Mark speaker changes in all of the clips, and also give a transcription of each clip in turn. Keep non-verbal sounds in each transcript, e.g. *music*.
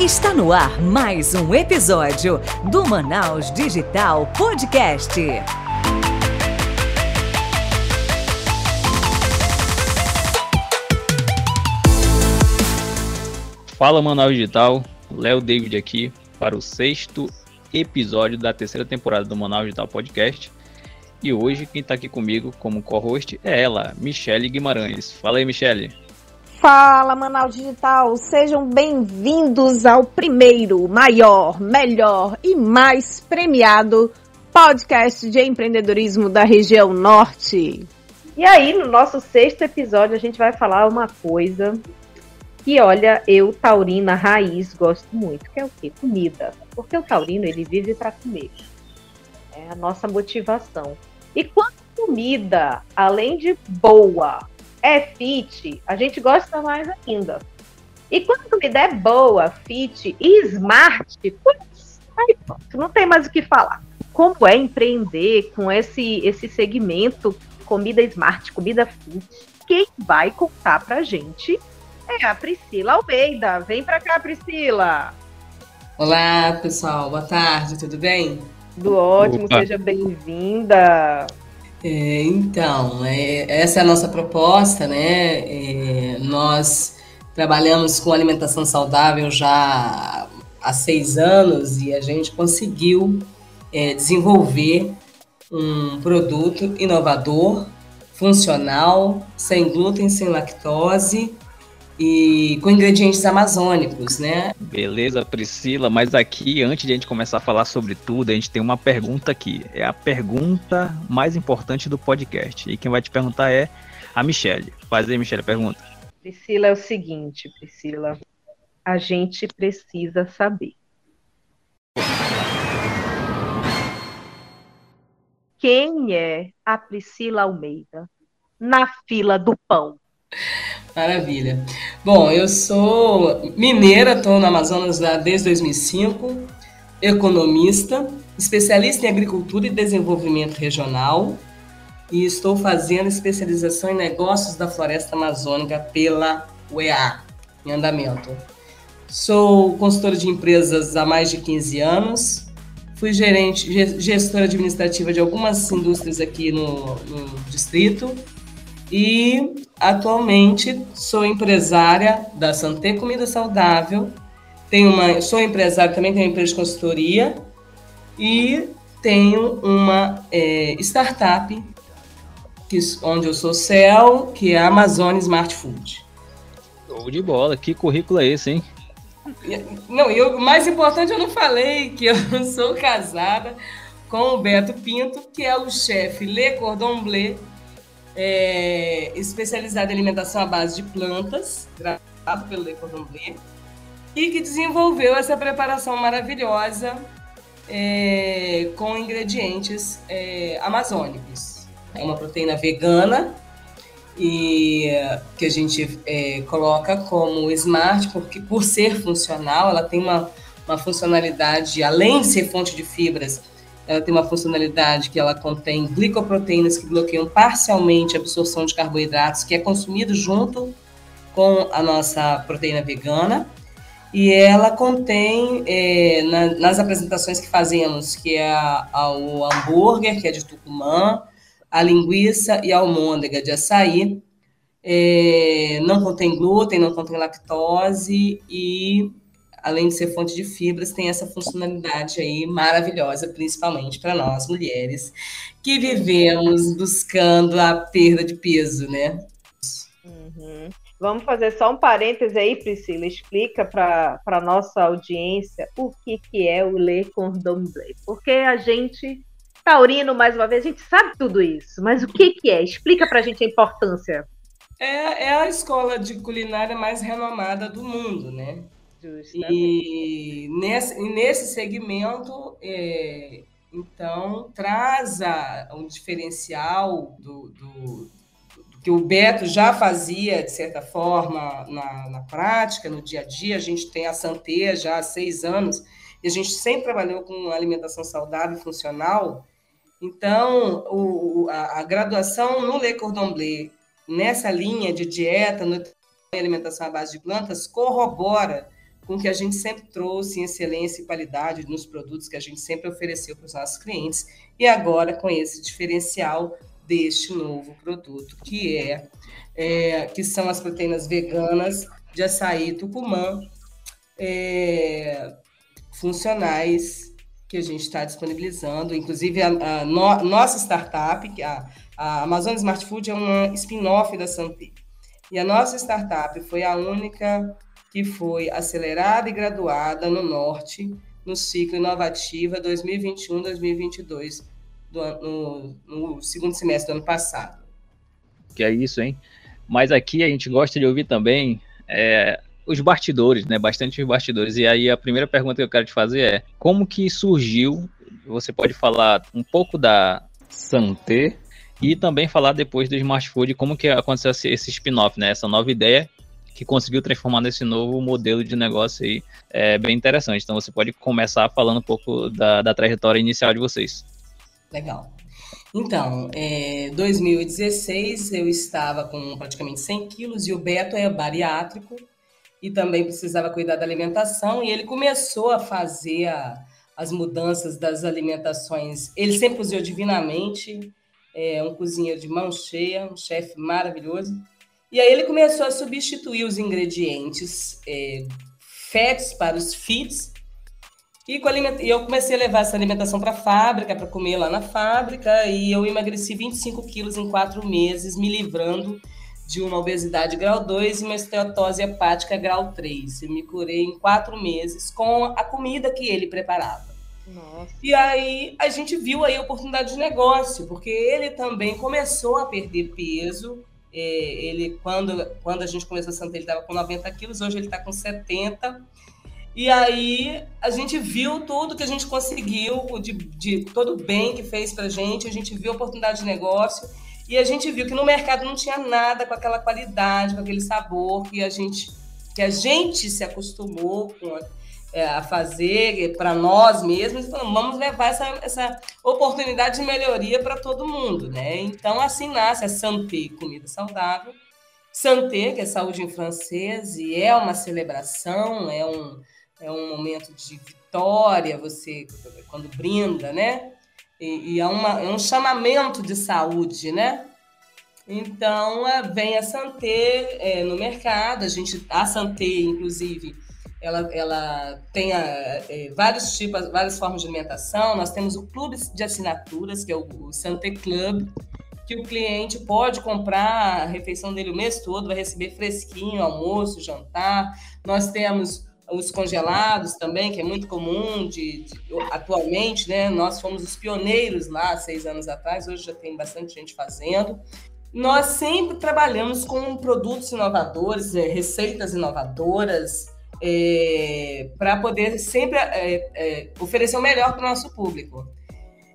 Speaker 1: Está no ar mais um episódio do Manaus Digital Podcast.
Speaker 2: Fala Manaus Digital, Léo David aqui para o sexto episódio da terceira temporada do Manaus Digital Podcast. E hoje quem está aqui comigo como co-host é ela, Michele Guimarães. Fala aí, Michele.
Speaker 3: Fala, Manaus Digital! Sejam bem-vindos ao primeiro, maior, melhor e mais premiado podcast de empreendedorismo da região norte. E aí, no nosso sexto episódio, a gente vai falar uma coisa que, olha, eu, taurina raiz, gosto muito, que é o quê? Comida. Porque o taurino, ele vive para comer. É a nossa motivação. E quando comida, além de boa, é fit, a gente gosta mais ainda. E quando a comida é boa, fit e smart, putz, aí pronto, não tem mais o que falar. Como é empreender com esse, esse segmento comida smart, comida fit? Quem vai contar pra gente é a Priscila Almeida. Vem pra cá, Priscila!
Speaker 4: Olá, pessoal. Boa tarde, tudo bem?
Speaker 3: Tudo ótimo, Opa. seja bem-vinda.
Speaker 4: É, então, é, essa é a nossa proposta, né? É, nós trabalhamos com alimentação saudável já há seis anos e a gente conseguiu é, desenvolver um produto inovador, funcional, sem glúten, sem lactose e com ingredientes amazônicos, né?
Speaker 2: Beleza, Priscila, mas aqui, antes de a gente começar a falar sobre tudo, a gente tem uma pergunta aqui. É a pergunta mais importante do podcast. E quem vai te perguntar é a Michelle. Faz aí, Michelle, a pergunta.
Speaker 3: Priscila, é o seguinte, Priscila. A gente precisa saber. Quem é a Priscila Almeida na fila do pão?
Speaker 4: Maravilha. Bom, eu sou mineira, estou no Amazonas desde 2005, economista, especialista em agricultura e desenvolvimento regional e estou fazendo especialização em negócios da floresta amazônica pela UEA, em andamento. Sou consultora de empresas há mais de 15 anos, fui gerente, gestora administrativa de algumas indústrias aqui no, no distrito e atualmente sou empresária da Santé Comida Saudável. Tenho uma, sou empresária também, tenho uma empresa de consultoria e tenho uma é, startup que, onde eu sou CEL, que é a Amazon Smart Food.
Speaker 2: Show de bola, que currículo é esse, hein?
Speaker 4: Não, e o mais importante eu não falei que eu *laughs* sou casada com o Beto Pinto, que é o chefe Le Cordon Bleu é, especializado em alimentação à base de plantas, gravado pelo Le Cordon e que desenvolveu essa preparação maravilhosa é, com ingredientes é, amazônicos. É uma proteína vegana e que a gente é, coloca como smart porque por ser funcional, ela tem uma, uma funcionalidade além de ser fonte de fibras ela tem uma funcionalidade que ela contém glicoproteínas que bloqueiam parcialmente a absorção de carboidratos, que é consumido junto com a nossa proteína vegana. E ela contém, é, na, nas apresentações que fazemos, que é a, a, o hambúrguer, que é de tucumã, a linguiça e a almôndega de açaí, é, não contém glúten, não contém lactose e além de ser fonte de fibras, tem essa funcionalidade aí maravilhosa, principalmente para nós mulheres que vivemos buscando a perda de peso, né?
Speaker 3: Uhum. Vamos fazer só um parêntese aí, Priscila. Explica para a nossa audiência o que, que é o Le Cordon Bleu. Porque a gente, taurino, mais uma vez, a gente sabe tudo isso. Mas o que, que é? Explica para a gente a importância.
Speaker 4: É, é a escola de culinária mais renomada do mundo, né? E nesse, nesse segmento, é, então, traz a, um diferencial do, do, do, que o Beto já fazia, de certa forma, na, na prática, no dia a dia. A gente tem a Santé já há seis anos, e a gente sempre trabalhou com alimentação saudável e funcional. Então, o, a, a, graduação no Le Cordon Bleu, nessa linha de dieta, nutrição e alimentação à base de plantas, corrobora com que a gente sempre trouxe excelência e qualidade nos produtos que a gente sempre ofereceu para os nossos clientes, e agora com esse diferencial deste novo produto, que é, é que são as proteínas veganas de açaí tucumã, é, funcionais que a gente está disponibilizando, inclusive a, a no, nossa startup, a, a Amazon Smart Food é uma spin-off da Santé. E a nossa startup foi a única que foi acelerada e graduada no Norte, no ciclo Inovativa 2021-2022, no, no segundo semestre do ano passado.
Speaker 2: Que é isso, hein? Mas aqui a gente gosta de ouvir também é, os bastidores, né? Bastante os bastidores. E aí a primeira pergunta que eu quero te fazer é: como que surgiu? Você pode falar um pouco da Santé e também falar depois do Smart Food, como que aconteceu esse spin-off, né? Essa nova ideia que conseguiu transformar nesse novo modelo de negócio aí é bem interessante. Então você pode começar falando um pouco da, da trajetória inicial de vocês.
Speaker 4: Legal. Então, em é, 2016 eu estava com praticamente 100 quilos e o Beto é bariátrico e também precisava cuidar da alimentação e ele começou a fazer a, as mudanças das alimentações. Ele sempre cozinhou divinamente, é um cozinheiro de mão cheia, um chefe maravilhoso. E aí ele começou a substituir os ingredientes é, fats para os fits. E, e, eu comecei a levar essa alimentação para a fábrica, para comer lá na fábrica, e eu emagreci 25 quilos em quatro meses, me livrando de uma obesidade grau 2 e uma esteatose hepática grau 3. Eu me curei em quatro meses com a comida que ele preparava. Nossa. E aí a gente viu aí a oportunidade de negócio, porque ele também começou a perder peso ele, quando, quando a gente começou a Santa, ele estava com 90 quilos, hoje ele está com 70. E aí a gente viu tudo que a gente conseguiu, de, de todo o bem que fez para a gente, a gente viu a oportunidade de negócio e a gente viu que no mercado não tinha nada com aquela qualidade, com aquele sabor que a gente, que a gente se acostumou com é, a fazer para nós mesmos, então vamos levar essa, essa oportunidade de melhoria para todo mundo, né? Então, assim nasce a Santé, comida saudável. Santé, que é saúde em francês, e é uma celebração, é um, é um momento de vitória, você, quando brinda, né? E, e é, uma, é um chamamento de saúde, né? Então, é, vem a Santé é, no mercado, a gente, a Santé, inclusive, ela, ela tem a, é, vários tipos, várias formas de alimentação. Nós temos o clube de assinaturas, que é o, o Santé Club, que o cliente pode comprar a refeição dele o mês todo, vai receber fresquinho, almoço, jantar. Nós temos os congelados também, que é muito comum de, de, atualmente, né? Nós fomos os pioneiros lá seis anos atrás, hoje já tem bastante gente fazendo. Nós sempre trabalhamos com produtos inovadores, é, receitas inovadoras, é, para poder sempre é, é, oferecer o melhor para o nosso público.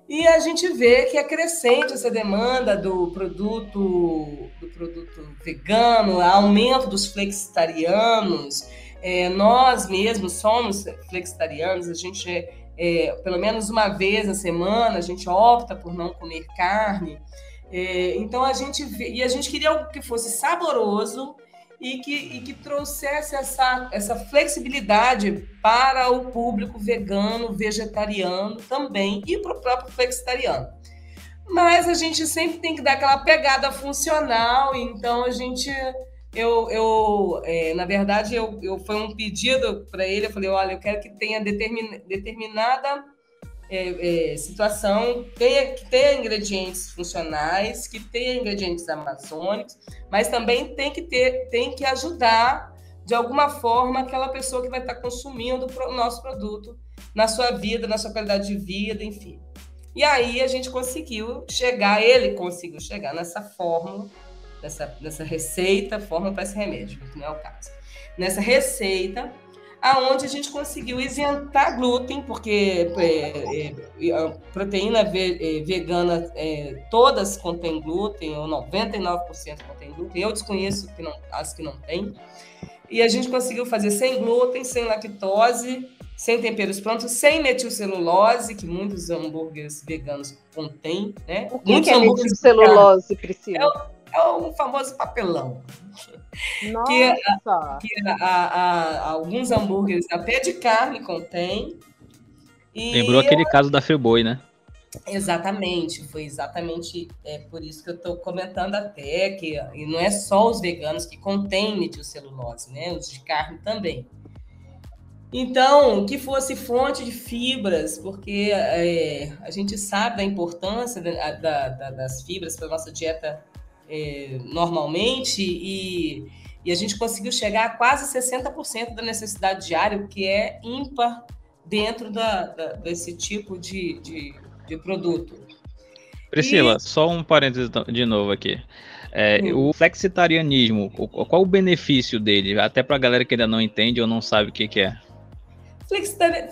Speaker 4: E a gente vê que é crescente essa demanda do produto, do produto vegano, aumento dos flexitarianos. É, nós mesmos somos flexitarianos, a gente, é, pelo menos uma vez na semana, a gente opta por não comer carne. É, então a gente vê, e a gente queria algo que fosse saboroso, e que, e que trouxesse essa, essa flexibilidade para o público vegano, vegetariano também e para o próprio flexitariano. Mas a gente sempre tem que dar aquela pegada funcional, então a gente. Eu, eu é, na verdade, eu, eu foi um pedido para ele. Eu falei: olha, eu quero que tenha determin, determinada é, é, situação tenha, que tenha ingredientes funcionais, que tenha ingredientes amazônicos, mas também tem que ter, tem que ajudar de alguma forma aquela pessoa que vai estar consumindo o nosso produto na sua vida, na sua qualidade de vida, enfim. E aí a gente conseguiu chegar, ele conseguiu chegar nessa fórmula, nessa, nessa receita, fórmula para esse remédio, que não é o caso. Nessa receita aonde a gente conseguiu isentar glúten, porque é, é, a proteína ve, é, vegana é, todas contêm glúten, ou 99% contém glúten, eu desconheço que não, as que não têm, e a gente conseguiu fazer sem glúten, sem lactose, sem temperos prontos, sem metilcelulose, que muitos hambúrgueres veganos contêm, né?
Speaker 3: O que, que é metilcelulose, Priscila?
Speaker 4: É o, o famoso papelão.
Speaker 3: Nossa!
Speaker 4: Que, a, que a, a, alguns hambúrgueres até de carne contém.
Speaker 2: E... Lembrou aquele caso da Friboi, né?
Speaker 4: Exatamente, foi exatamente é, por isso que eu estou comentando até que e não é só os veganos que contêm metilcelulose, né? Os de carne também. Então, que fosse fonte de fibras, porque é, a gente sabe da importância da, da, da, das fibras para a nossa dieta é, normalmente, e, e, a gente conseguiu chegar a quase 60% da necessidade diária, o que é ímpar dentro desse tipo de, de, de produto.
Speaker 2: Priscila, e... só um parênteses de novo aqui. É, o flexitarianismo, qual o benefício dele? Até para a galera que ainda não entende ou não sabe o que, que é.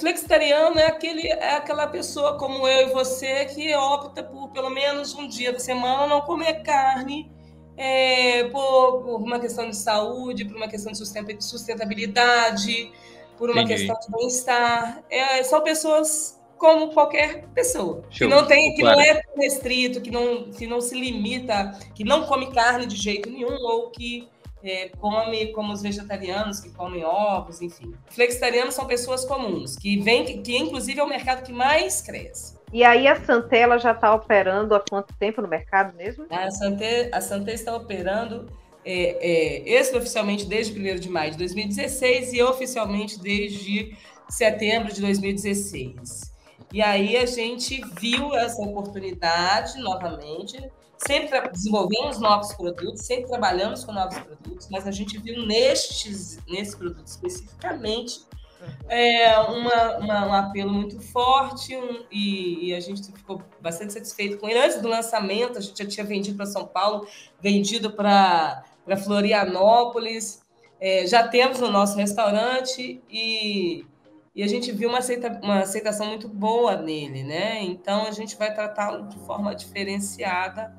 Speaker 4: Flexitariano é, aquele, é aquela pessoa como eu e você que opta por pelo menos um dia da semana não comer carne é, por, por, uma questão de saúde, por uma questão de sustentabilidade, por uma Entendi. questão de bem-estar. É, são pessoas como qualquer pessoa Show. que não tem, que claro. não é restrito, que não, que não se limita, que não come carne de jeito nenhum ou que é, come como os vegetarianos que comem ovos, enfim. Flexitarianos são pessoas comuns, que vem, que, que inclusive é o mercado que mais cresce.
Speaker 3: E aí a Santella já está operando há quanto tempo no mercado mesmo?
Speaker 4: A Santé, a Santé está operando é, é, extraoficialmente desde 1 de maio de 2016 e oficialmente desde setembro de 2016. E aí a gente viu essa oportunidade novamente sempre desenvolvemos novos produtos, sempre trabalhamos com novos produtos, mas a gente viu nestes, nesse produto especificamente é, uma, uma, um apelo muito forte um, e, e, a gente ficou bastante satisfeito com ele. Antes do lançamento, a gente já tinha vendido para São Paulo, vendido para Florianópolis, é, já temos no nosso restaurante e, e a gente viu uma, aceita, uma aceitação muito boa nele, né? Então a gente vai tratá-lo de forma diferenciada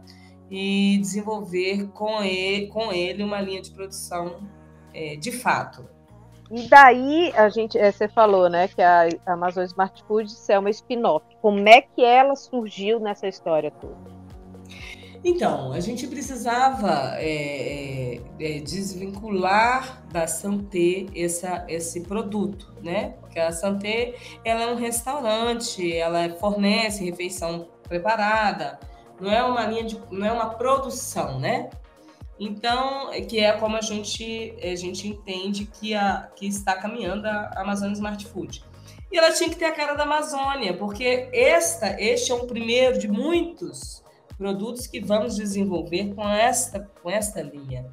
Speaker 4: e desenvolver com ele, com ele uma linha de produção é, de fato.
Speaker 3: E daí a gente, é, você falou, né, que a Amazon Smart Foods é uma spin-off. Como é que ela surgiu nessa história toda?
Speaker 4: Então, a gente precisava é, é, é desvincular da Santé essa, esse produto, né? Porque a Santé ela é um restaurante, ela fornece refeição preparada, não é uma linha de, não é uma produção, né? Então, que é como a gente, a gente entende que, a, que está caminhando a Amazônia Smart Food. E ela tinha que ter a cara da Amazônia, porque esta, este é o primeiro de muitos produtos que vamos desenvolver com esta, com esta linha.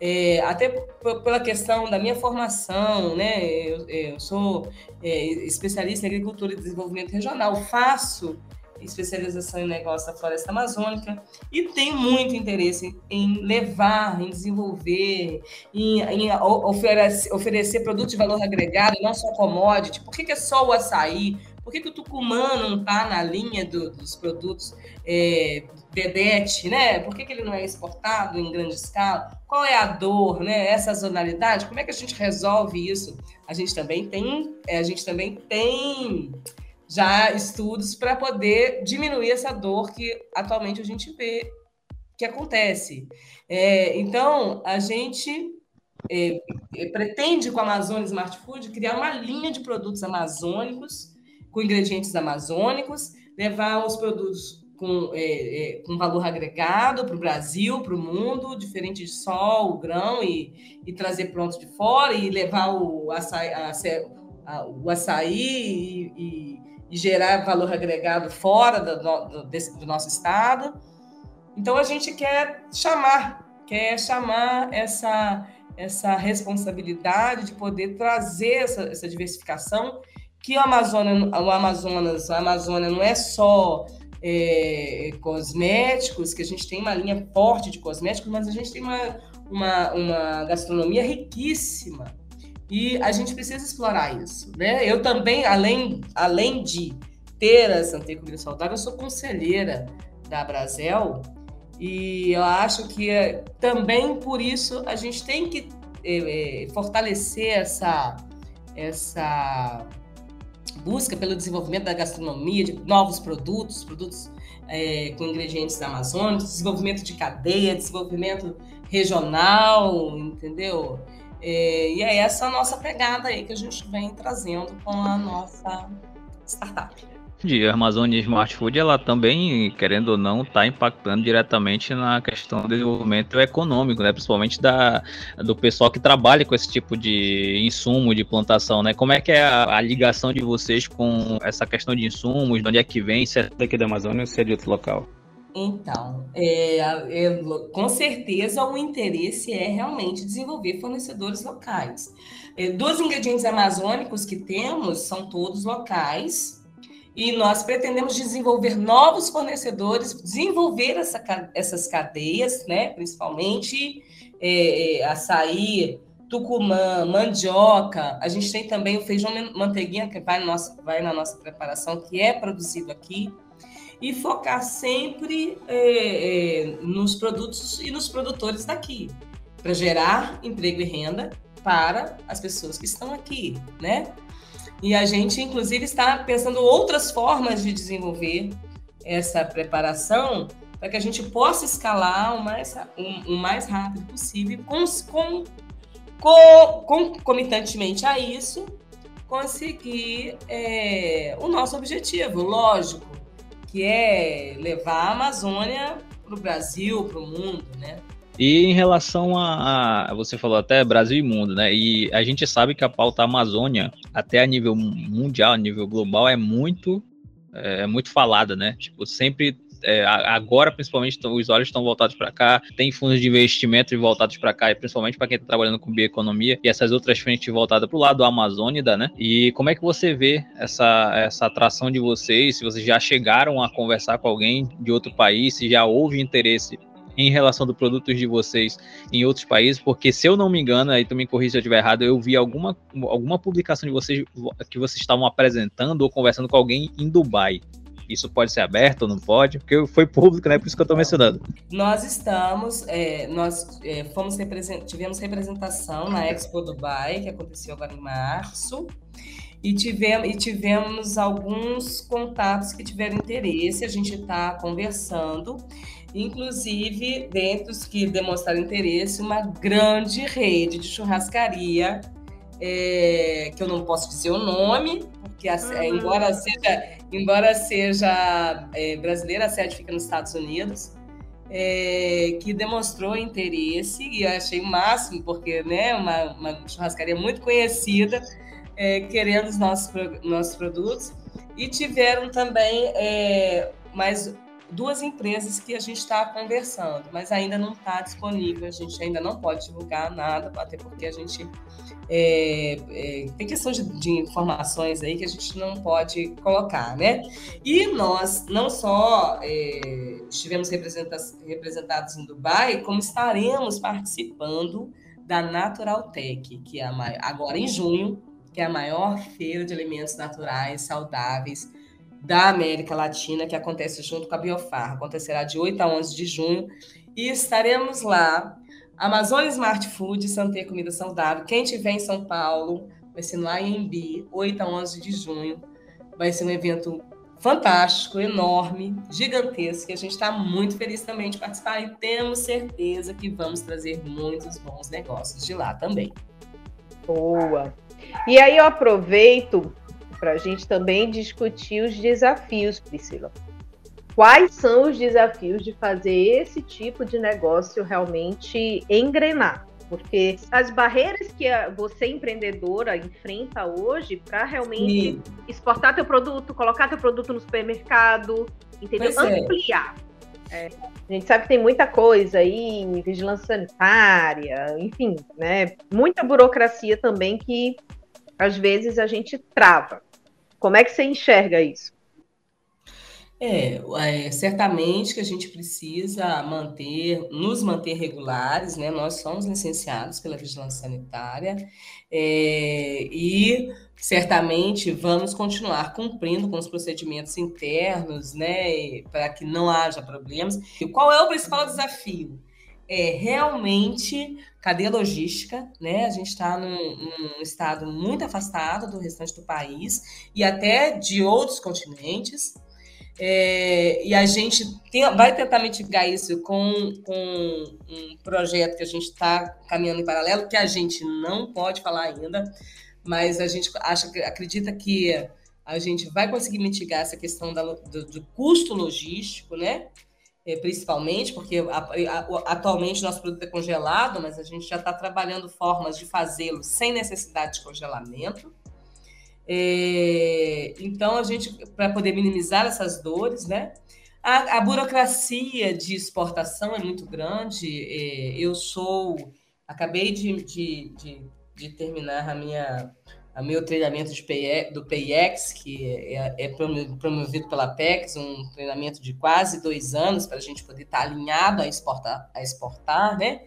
Speaker 4: É, até pela questão da minha formação, né? Eu, eu sou é, especialista em agricultura e desenvolvimento regional, faço especialização em negócio da floresta amazônica e tenho muito interesse em levar, em desenvolver, em, em oferecer, oferecer produtos de valor agregado, não só commodity. Por que, que é só o açaí? Por que, que o tucumã não está na linha do, dos produtos é, Dedete, né? Por que, que ele não é exportado em grande escala? Qual é a dor, né? Essa zonalidade, como é que a gente resolve isso? A gente também tem, é, a gente também tem já estudos para poder diminuir essa dor que atualmente a gente vê que acontece. É, então, a gente é, é, pretende, com a Amazônia Smart Food, criar uma linha de produtos amazônicos, com ingredientes amazônicos, levar os produtos com, é, é, com valor agregado para o Brasil, para o mundo, diferente de só o grão, e, e trazer pronto de fora, e levar o açaí, a, a, o açaí e, e e gerar valor agregado fora do, do, desse, do nosso estado. Então a gente quer chamar, quer chamar essa essa responsabilidade de poder trazer essa, essa diversificação que o Amazonas, o Amazonas, a Amazônia não é só é, cosméticos, que a gente tem uma linha forte de cosméticos, mas a gente tem uma, uma, uma gastronomia riquíssima e a gente precisa explorar isso, né? Eu também, além, além de ter a Santa Comida Saudável, eu sou conselheira da Brasel e eu acho que é, também por isso a gente tem que é, é, fortalecer essa, essa busca pelo desenvolvimento da gastronomia, de novos produtos, produtos é, com ingredientes amazônicos, desenvolvimento de cadeia, desenvolvimento regional, entendeu? É, e é essa a nossa pegada aí que a gente vem trazendo com a nossa startup
Speaker 2: de Amazônia Smart Food, ela também, querendo ou não, está impactando diretamente na questão do desenvolvimento econômico, né? Principalmente da, do pessoal que trabalha com esse tipo de insumo de plantação, né? Como é que é a, a ligação de vocês com essa questão de insumos? De onde é que vem? Se é daqui da Amazônia ou se é de outro local?
Speaker 4: Então, é, é, com certeza o interesse é realmente desenvolver fornecedores locais. É, dos ingredientes amazônicos que temos são todos locais, e nós pretendemos desenvolver novos fornecedores, desenvolver essa, essas cadeias, né? principalmente é, é, açaí, tucumã, mandioca. A gente tem também o feijão manteiguinha, que vai, no nosso, vai na nossa preparação, que é produzido aqui. E focar sempre é, é, nos produtos e nos produtores daqui, para gerar emprego e renda para as pessoas que estão aqui, né? E a gente, inclusive, está pensando outras formas de desenvolver essa preparação para que a gente possa escalar o mais, o, o mais rápido possível, com, com, com, concomitantemente a isso, conseguir é, o nosso objetivo, lógico, que é levar a Amazônia para o Brasil, para o mundo, né?
Speaker 2: E em relação a, a, Você falou até Brasil e mundo, né? E a gente sabe que a pauta Amazônia, até a nível mundial, a nível global, é muito. É, muito falada, né? Tipo, sempre é, agora principalmente os olhos estão voltados para cá, tem fundos de investimento voltados para cá, e principalmente para quem está trabalhando com bioeconomia e essas outras frentes voltadas para o lado amazônida, né? E como é que você vê essa, essa atração de vocês? Se vocês já chegaram a conversar com alguém de outro país, se já houve interesse em relação dos produtos de vocês em outros países, porque se eu não me engano, aí tu me corrija se eu estiver errado, eu vi alguma, alguma publicação de vocês que vocês estavam apresentando ou conversando com alguém em Dubai. Isso pode ser aberto ou não pode? Porque foi público, né? Por isso que eu estou mencionando.
Speaker 4: Nós estamos, é, nós é, fomos represent... tivemos representação na Expo Dubai, que aconteceu agora em março, e tivemos, e tivemos alguns contatos que tiveram interesse, a gente está conversando. Inclusive, dentre os que demonstraram interesse, uma grande rede de churrascaria, é, que eu não posso dizer o nome, porque a, uhum. embora seja, embora seja é, brasileira, a sede fica nos Estados Unidos, é, que demonstrou interesse, e eu achei o máximo, porque né, uma, uma churrascaria muito conhecida, é, querendo os nossos, nossos produtos, e tiveram também é, mais duas empresas que a gente está conversando, mas ainda não está disponível, a gente ainda não pode divulgar nada, até porque a gente é, é, tem questão de, de, informações aí que a gente não pode colocar, né? E nós não só é, estivemos representados em Dubai, como estaremos participando da Natural Tech, que é a, agora em junho, que é a maior feira de alimentos naturais, saudáveis, da América Latina, que acontece junto com a Biofar. Acontecerá de 8 a 11 de junho e estaremos lá. Amazônia Smart Food, Santé Comida Saudável. Quem estiver em São Paulo, vai ser no AMB, 8 a 11 de junho. Vai ser um evento fantástico, enorme, gigantesco, que a gente está muito feliz também de participar e temos certeza que vamos trazer muitos bons negócios de lá também.
Speaker 3: Boa! E aí eu aproveito para a gente também discutir os desafios, Priscila. Quais são os desafios de fazer esse tipo de negócio realmente engrenar? Porque as barreiras que você, empreendedora, enfrenta hoje para realmente Sim. exportar teu produto, colocar teu produto no supermercado, entendeu? Pois é. Ampliar. É. É. A gente sabe que tem muita coisa aí, vigilância sanitária, enfim, né? Muita burocracia também que às vezes a gente trava. Como é que você enxerga isso?
Speaker 4: É, é, certamente que a gente precisa manter, nos manter regulares, né? Nós somos licenciados pela vigilância sanitária é, e certamente vamos continuar cumprindo com os procedimentos internos, né? Para que não haja problemas. E qual é o principal desafio? É realmente cadeia logística, né? A gente está num, num, estado muito afastado do restante do país e até de outros continentes. É, e a gente tem, vai tentar mitigar isso com, com um projeto que a gente está caminhando em paralelo, que a gente não pode falar ainda, mas a gente acha, acredita que a gente vai conseguir mitigar essa questão da, do, do custo logístico, né? É, principalmente, porque atualmente nosso produto é congelado, mas a gente já está trabalhando formas de fazê-lo sem necessidade de congelamento. É, então, a gente, para poder minimizar essas dores, né? A, a, burocracia de exportação é muito grande. É, eu sou, acabei de, de, de, de terminar a minha meu treinamento de PE, do PIEX, que é, é, promovido pela PEX, um treinamento de quase dois anos para a gente poder estar alinhado a exportar, a exportar né?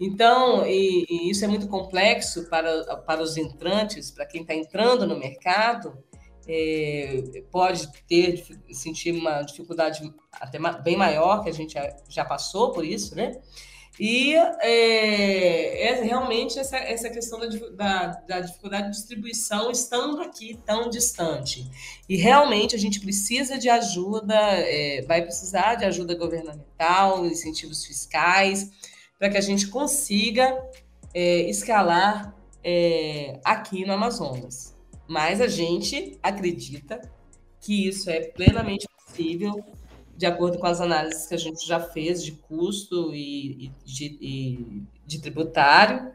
Speaker 4: Então, e, e isso é muito complexo para, para os entrantes, para quem está entrando no mercado, é, pode ter, sentir uma dificuldade até bem maior, que a gente já passou por isso, né? E é, é realmente essa, essa questão da, da, da, dificuldade de distribuição estando aqui tão distante. E realmente a gente precisa de ajuda, é, vai precisar de ajuda governamental, incentivos fiscais, para que a gente consiga é, escalar é, aqui no Amazonas. Mas a gente acredita que isso é plenamente possível de acordo com as análises que a gente já fez de custo e, e, de, e de, tributário,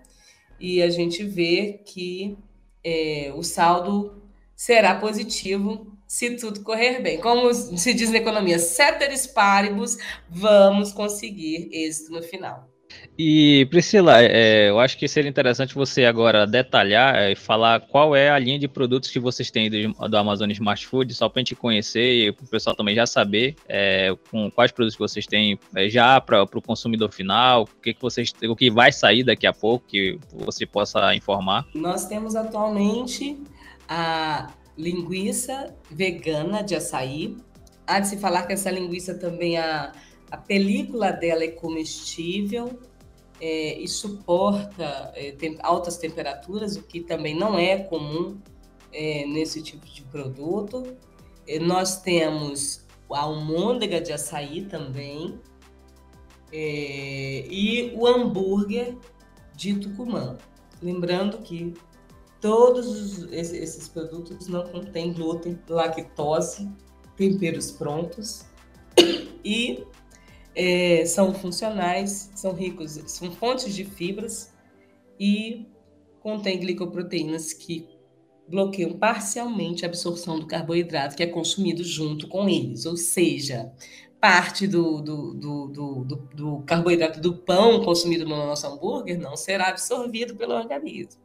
Speaker 4: e a gente vê que é, o saldo será positivo se tudo correr bem. Como se diz na economia, ceteris paribus, vamos conseguir êxito no final.
Speaker 2: E Priscila, é, eu acho que seria interessante você agora detalhar e falar qual é a linha de produtos que vocês têm do, do Amazon Smart Food, só para a gente conhecer e para o pessoal também já saber é, com quais produtos que vocês têm é, já para o consumidor final, o que, que vocês, o que vai sair daqui a pouco que você possa informar.
Speaker 4: Nós temos atualmente a linguiça vegana de açaí. Há de se falar que essa linguiça também a, a película dela é comestível é, e suporta é, tem altas temperaturas, o que também não é comum é, nesse tipo de produto. É, nós temos a almôndega de açaí também é, e o hambúrguer de Tucumã. Lembrando que todos esses produtos não contêm glúten, lactose, temperos prontos *coughs* e é, são funcionais, são ricos, são fontes de fibras e contém glicoproteínas que bloqueiam parcialmente a absorção do carboidrato que é consumido junto com eles, ou seja, parte do, do, do, do, carboidrato do pão consumido no nosso hambúrguer não será absorvido pelo organismo.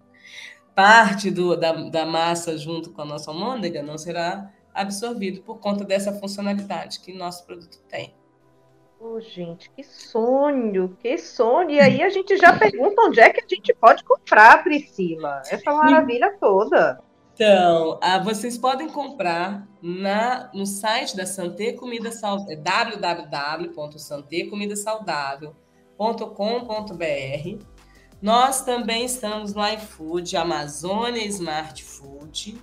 Speaker 4: Parte da, da massa junto com a nossa almôndega não será absorvido por conta dessa funcionalidade que nosso produto tem.
Speaker 3: Oh, gente, que sonho, que sonho. E aí a gente já pergunta onde é que a gente pode comprar, Priscila. Essa maravilha toda.
Speaker 4: Então, ah, vocês podem comprar na, no site da Santé Comida Saudável, www.santecomidasaudável.com.br. Nós também estamos no iFood Amazônia Smart Food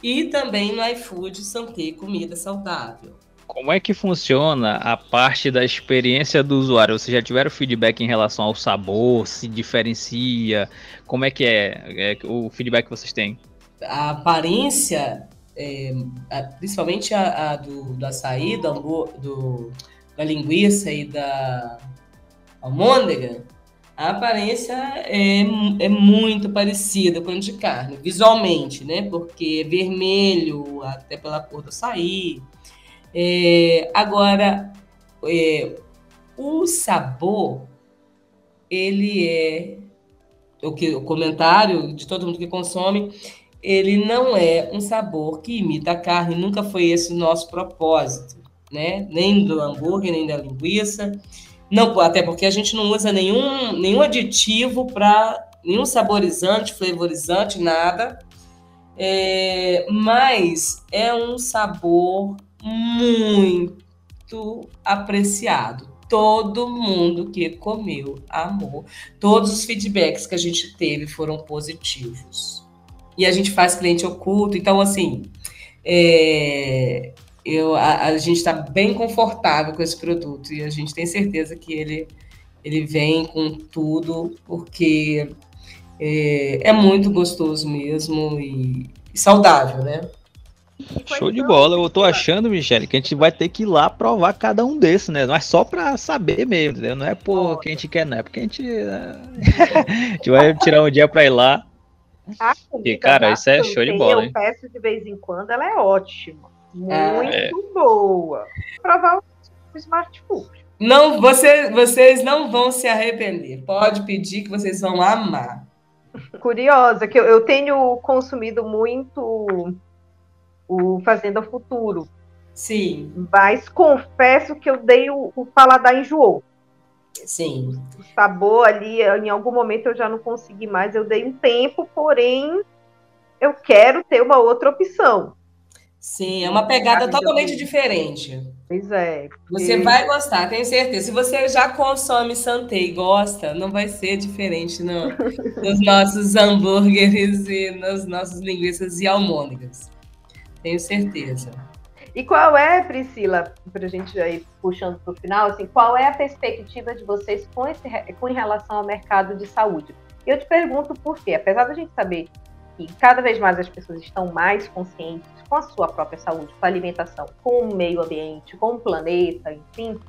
Speaker 4: e também no iFood Santé Comida Saudável.
Speaker 2: Como é que funciona a parte da experiência do usuário? Vocês já tiveram feedback em relação ao sabor, se diferencia? Como é que é, é o feedback que vocês têm?
Speaker 4: A aparência, é, principalmente a, a, do, do açaí, do, da linguiça e da almôndega, a aparência é, é muito parecida com a de carne, visualmente, né? Porque é vermelho, até pela cor do açaí, é, agora, é, o sabor, ele é o que o comentário de todo mundo que consome, ele não é um sabor que imita a carne, nunca foi esse o nosso propósito, né? Nem do hambúrguer, nem da linguiça. Não, até porque a gente não usa nenhum, nenhum aditivo para nenhum saborizante, flavorizante, nada. É, mas é um sabor muito apreciado. todo mundo que comeu amou. Todos os feedbacks que a gente teve foram positivos. E a gente faz cliente oculto, então assim, é, eu, a, a gente está bem confortável com esse produto e a gente tem certeza que ele, ele vem com tudo, porque é, é muito gostoso mesmo e, e saudável, né?
Speaker 2: Show de bola. Eu tô achando, Michele, que a gente vai ter que ir lá provar cada um desses, né? Não é só pra saber mesmo, entendeu? Não é porque a gente quer, não é porque a gente. Né? *laughs* a gente vai tirar um dia pra ir lá. e, cara, isso é show de bola.
Speaker 3: Eu peço de vez em quando, ela é ótima. Muito é. boa. Provar o Smart Food.
Speaker 4: Não, você, vocês não vão se arrepender. Pode pedir que vocês vão amar.
Speaker 3: Curiosa, que eu, eu tenho consumido muito o Fazenda Futuro.
Speaker 4: Sim.
Speaker 3: Mas confesso que eu dei o, o paladar enjoou.
Speaker 4: Sim.
Speaker 3: O sabor ali, em algum momento eu já não consegui mais, eu dei um tempo, porém eu quero ter uma outra opção.
Speaker 4: Sim, é uma pegada totalmente diferente.
Speaker 3: Pois é.
Speaker 4: Você vai gostar, tenho certeza. Se você já consome Santé e gosta, não vai ser diferente no, nos *laughs* nossos hambúrgueres e nas nossas linguiças e almôndegas. Tenho certeza.
Speaker 3: E qual é, Priscila, para a gente ir puxando para o final, assim, qual é a perspectiva de vocês com, esse, com relação ao mercado de saúde? Eu te pergunto por quê, apesar da gente saber que cada vez mais as pessoas estão mais conscientes com a sua própria saúde, com a alimentação, com o meio ambiente, com o planeta, enfim.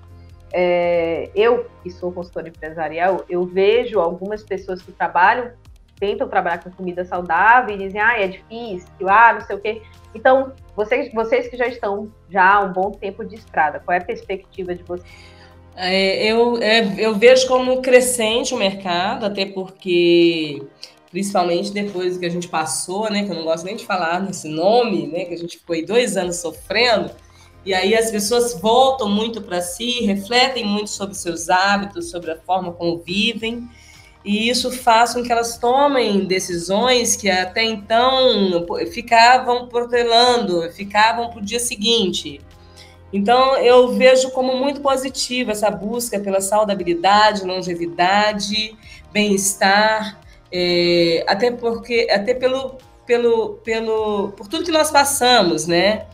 Speaker 3: É, eu, que sou consultora empresarial, eu vejo algumas pessoas que trabalham, tentam trabalhar com comida saudável e dizem, ah, é difícil, ah, não sei o quê. Então, vocês, vocês que já estão já há um bom tempo de estrada, qual é a perspectiva de vocês?
Speaker 4: É, eu, é, eu vejo como crescente o mercado, até porque principalmente depois que a gente passou, né, que eu não gosto nem de falar nesse nome, né, que a gente ficou aí dois anos sofrendo, e aí as pessoas voltam muito para si, refletem muito sobre seus hábitos, sobre a forma como vivem, e isso faz com que elas tomem decisões que até então ficavam protelando, ficavam para o dia seguinte. Então, eu vejo como muito positiva essa busca pela saudabilidade, longevidade, bem-estar, é, até porque até pelo, pelo, pelo por tudo que nós passamos, né?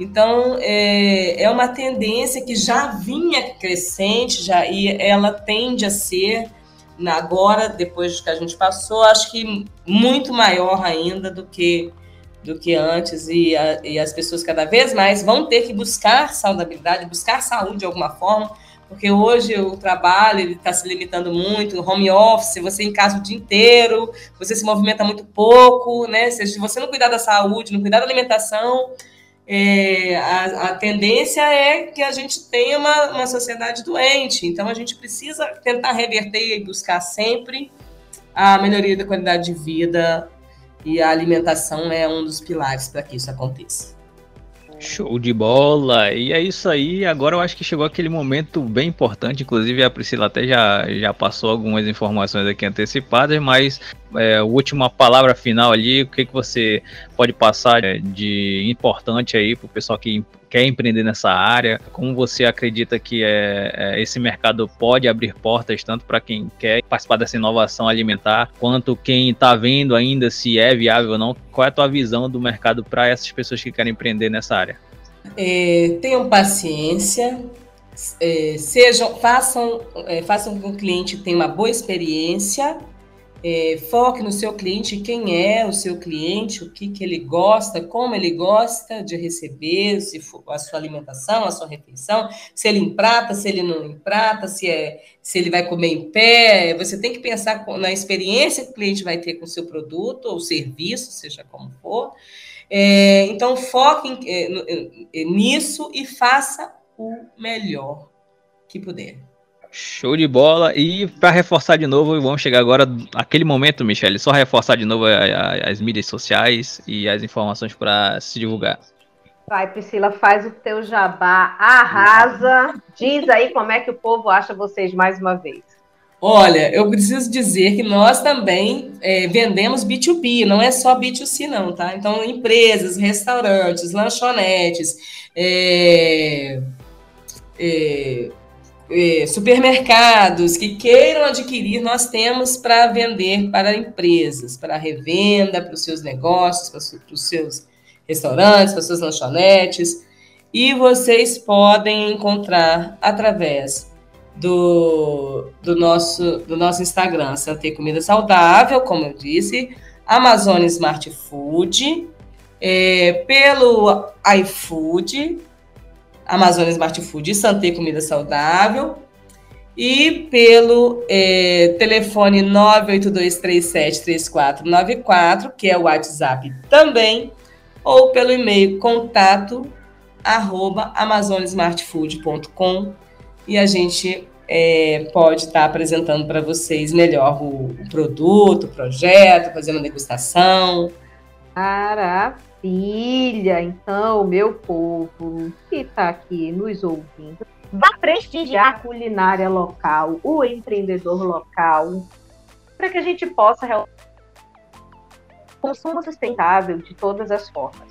Speaker 4: Então é, é uma tendência que já vinha crescente, já e ela tende a ser agora depois que a gente passou, acho que muito maior ainda do que do que antes e, a, e as pessoas cada vez mais vão ter que buscar saudabilidade, buscar saúde de alguma forma porque hoje o trabalho está se limitando muito, home office, você em casa o dia inteiro, você se movimenta muito pouco, né? Se você não cuidar da saúde, não cuidar da alimentação, é, a, a, tendência é que a gente tenha uma, uma sociedade doente. Então a gente precisa tentar reverter e buscar sempre a melhoria da qualidade de vida e a alimentação é um dos pilares para que isso aconteça.
Speaker 2: Show de bola! E é isso aí. Agora eu acho que chegou aquele momento bem importante. Inclusive, a Priscila até já, já passou algumas informações aqui antecipadas, mas é, última palavra final ali, o que, que você pode passar de importante aí para o pessoal que quer empreender nessa área? Como você acredita que é, é esse mercado pode abrir portas tanto para quem quer participar dessa inovação alimentar, quanto quem está vendo ainda se é viável ou não? Qual é a tua visão do mercado para essas pessoas que querem empreender nessa área?
Speaker 4: É, tenham paciência, é, sejam, façam, é, façam com que o cliente tenha uma boa experiência é, foque no seu cliente, quem é o seu cliente, o que, que ele gosta, como ele gosta de receber se a sua alimentação, a sua refeição, se ele emprata, se ele não emprata, se, é, se ele vai comer em pé. Você tem que pensar na experiência que o cliente vai ter com o seu produto ou serviço, seja como for. É, então, foque é, nisso e faça o melhor que puder.
Speaker 2: Show de bola. E para reforçar de novo, vamos chegar agora aquele momento, Michele, só reforçar de novo a, a, as mídias sociais e as informações para se divulgar.
Speaker 3: Vai, Priscila, faz o teu jabá, arrasa. Diz aí como é que o povo acha vocês mais uma vez.
Speaker 4: Olha, eu preciso dizer que nós também é, vendemos B2B, não é só B2C, não, tá? Então, empresas, restaurantes, lanchonetes, é, é, é, supermercados que queiram adquirir, nós temos para vender para empresas, para revenda, para os seus negócios, para os seus restaurantes, para as suas lanchonetes. E vocês podem encontrar através do, do, nosso, do nosso Instagram, Santa Comida Saudável, como eu disse, Amazônia Smart Food, é, pelo iFood, Amazônia Smart Food e Santé Comida Saudável. E pelo é, telefone 982373494, que é o WhatsApp também, ou pelo e-mail contato arroba e a gente é, pode estar tá apresentando para vocês melhor o, o, produto, o projeto, fazer uma degustação.
Speaker 3: Maravilha! Maravilha! Então, meu povo que está aqui nos ouvindo, vá prestigiar a culinária local, o empreendedor local, para que a gente possa consumo sustentável de todas as formas.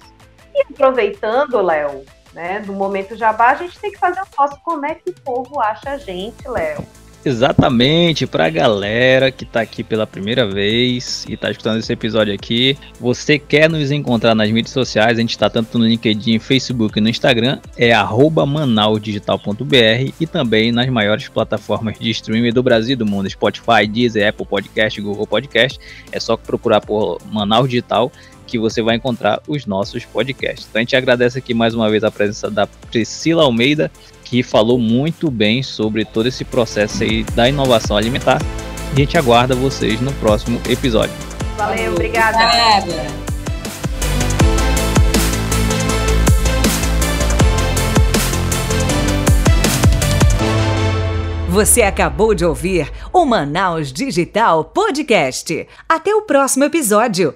Speaker 3: E aproveitando, Léo, né, do momento jabá, a gente tem que fazer o nosso como é que o povo acha a gente, Léo.
Speaker 2: Exatamente, para a galera que está aqui pela primeira vez e está escutando esse episódio aqui, você quer nos encontrar nas mídias sociais, a gente está tanto no LinkedIn, Facebook e no Instagram, é manausdigital.br e também nas maiores plataformas de streaming do Brasil e do mundo, Spotify, Deezer, Apple Podcast, Google Podcast, é só procurar por Manaus Digital que você vai encontrar os nossos podcasts. Então a gente agradece aqui mais uma vez a presença da Priscila Almeida, que falou muito bem sobre todo esse processo aí da inovação alimentar. A gente aguarda vocês no próximo episódio.
Speaker 3: Valeu, obrigada.
Speaker 1: Você acabou de ouvir o Manaus Digital Podcast. Até o próximo episódio.